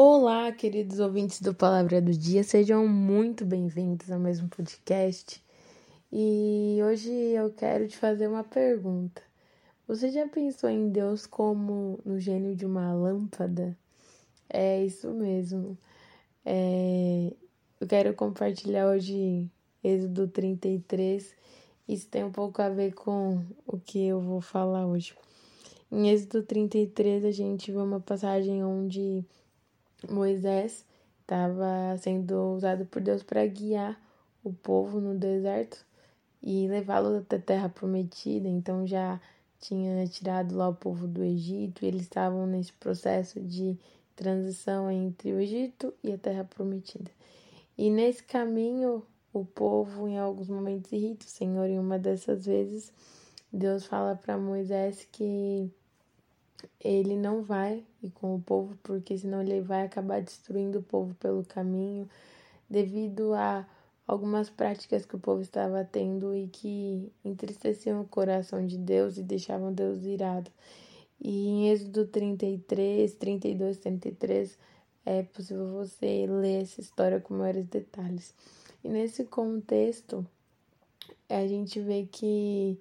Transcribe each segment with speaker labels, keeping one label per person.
Speaker 1: Olá, queridos ouvintes do Palavra do Dia, sejam muito bem-vindos ao mesmo podcast. E hoje eu quero te fazer uma pergunta. Você já pensou em Deus como no gênio de uma lâmpada? É isso mesmo. É... Eu quero compartilhar hoje Êxodo 33. Isso tem um pouco a ver com o que eu vou falar hoje. Em Êxodo 33, a gente vê uma passagem onde Moisés estava sendo usado por Deus para guiar o povo no deserto e levá-los até a terra prometida. Então já tinha tirado lá o povo do Egito e eles estavam nesse processo de transição entre o Egito e a terra prometida. E nesse caminho, o povo em alguns momentos irrita o Senhor. E uma dessas vezes, Deus fala para Moisés que ele não vai ir com o povo, porque senão ele vai acabar destruindo o povo pelo caminho, devido a algumas práticas que o povo estava tendo e que entristeciam o coração de Deus e deixavam Deus irado. E em Êxodo 33, 32, 33, é possível você ler essa história com maiores detalhes. E nesse contexto, a gente vê que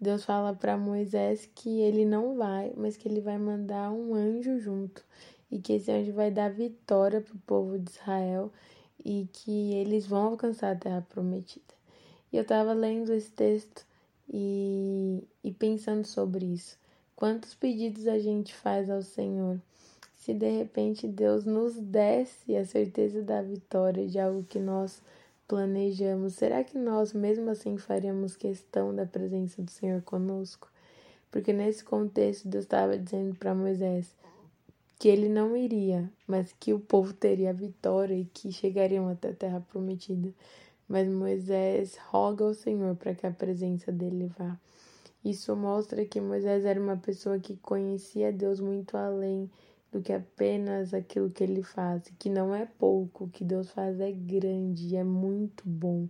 Speaker 1: Deus fala para Moisés que ele não vai, mas que ele vai mandar um anjo junto e que esse anjo vai dar vitória para o povo de Israel e que eles vão alcançar a terra prometida. E eu estava lendo esse texto e, e pensando sobre isso. Quantos pedidos a gente faz ao Senhor? Se de repente Deus nos desse a certeza da vitória de algo que nós planejamos, será que nós mesmo assim faríamos questão da presença do Senhor conosco? Porque nesse contexto Deus estava dizendo para Moisés que ele não iria, mas que o povo teria a vitória e que chegariam até a terra prometida. Mas Moisés roga ao Senhor para que a presença dele vá. Isso mostra que Moisés era uma pessoa que conhecia Deus muito além do que apenas aquilo que ele faz, que não é pouco, o que Deus faz é grande, é muito bom.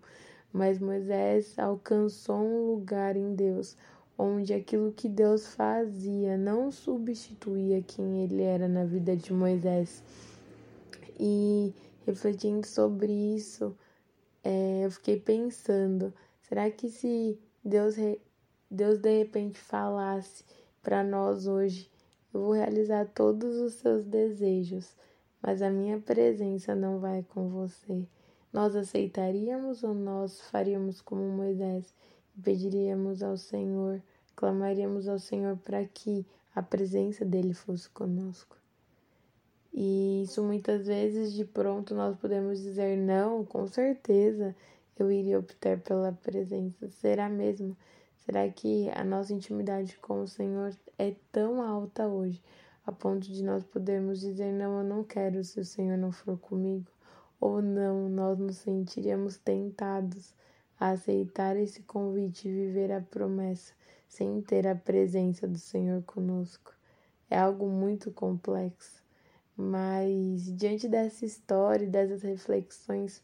Speaker 1: Mas Moisés alcançou um lugar em Deus onde aquilo que Deus fazia não substituía quem ele era na vida de Moisés. E refletindo sobre isso, é, eu fiquei pensando: será que se Deus, Deus de repente falasse para nós hoje eu vou realizar todos os seus desejos, mas a minha presença não vai com você. Nós aceitaríamos ou nós faríamos como Moisés e pediríamos ao Senhor, clamaríamos ao Senhor para que a presença dele fosse conosco? E isso muitas vezes de pronto nós podemos dizer não, com certeza eu iria optar pela presença. Será mesmo? Será que a nossa intimidade com o Senhor é tão alta hoje, a ponto de nós podermos dizer: Não, eu não quero se o Senhor não for comigo? Ou não, nós nos sentiríamos tentados a aceitar esse convite e viver a promessa sem ter a presença do Senhor conosco? É algo muito complexo, mas diante dessa história e dessas reflexões,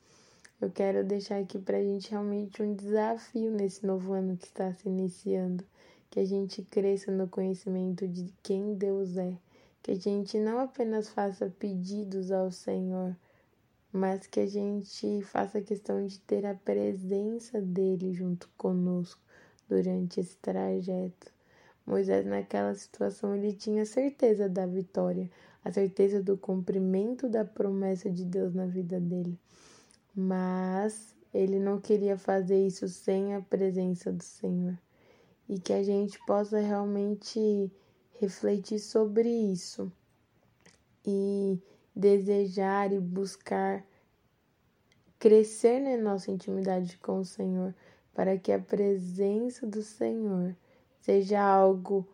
Speaker 1: eu quero deixar aqui para a gente realmente um desafio nesse novo ano que está se iniciando. Que a gente cresça no conhecimento de quem Deus é. Que a gente não apenas faça pedidos ao Senhor, mas que a gente faça questão de ter a presença dele junto conosco durante esse trajeto. Moisés, naquela situação, ele tinha certeza da vitória, a certeza do cumprimento da promessa de Deus na vida dele mas ele não queria fazer isso sem a presença do Senhor. E que a gente possa realmente refletir sobre isso. E desejar e buscar crescer na nossa intimidade com o Senhor, para que a presença do Senhor seja algo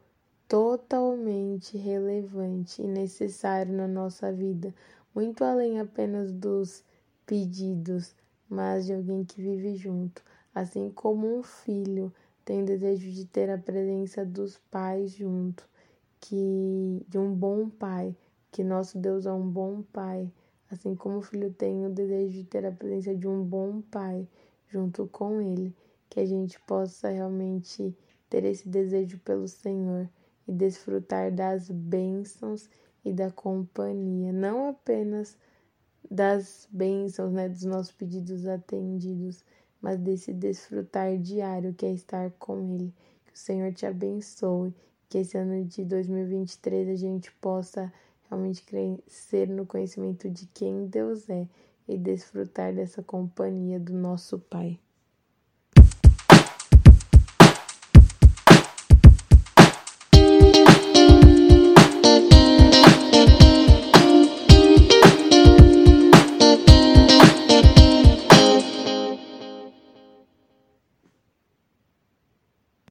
Speaker 1: totalmente relevante e necessário na nossa vida, muito além apenas dos pedidos, mas de alguém que vive junto, assim como um filho tem desejo de ter a presença dos pais junto, que de um bom pai, que nosso Deus é um bom pai, assim como o filho tem o desejo de ter a presença de um bom pai junto com ele, que a gente possa realmente ter esse desejo pelo Senhor e desfrutar das bênçãos e da companhia, não apenas das bênçãos, né, dos nossos pedidos atendidos, mas desse desfrutar diário que é estar com Ele. Que o Senhor te abençoe, que esse ano de 2023 a gente possa realmente crescer no conhecimento de quem Deus é e desfrutar dessa companhia do nosso Pai.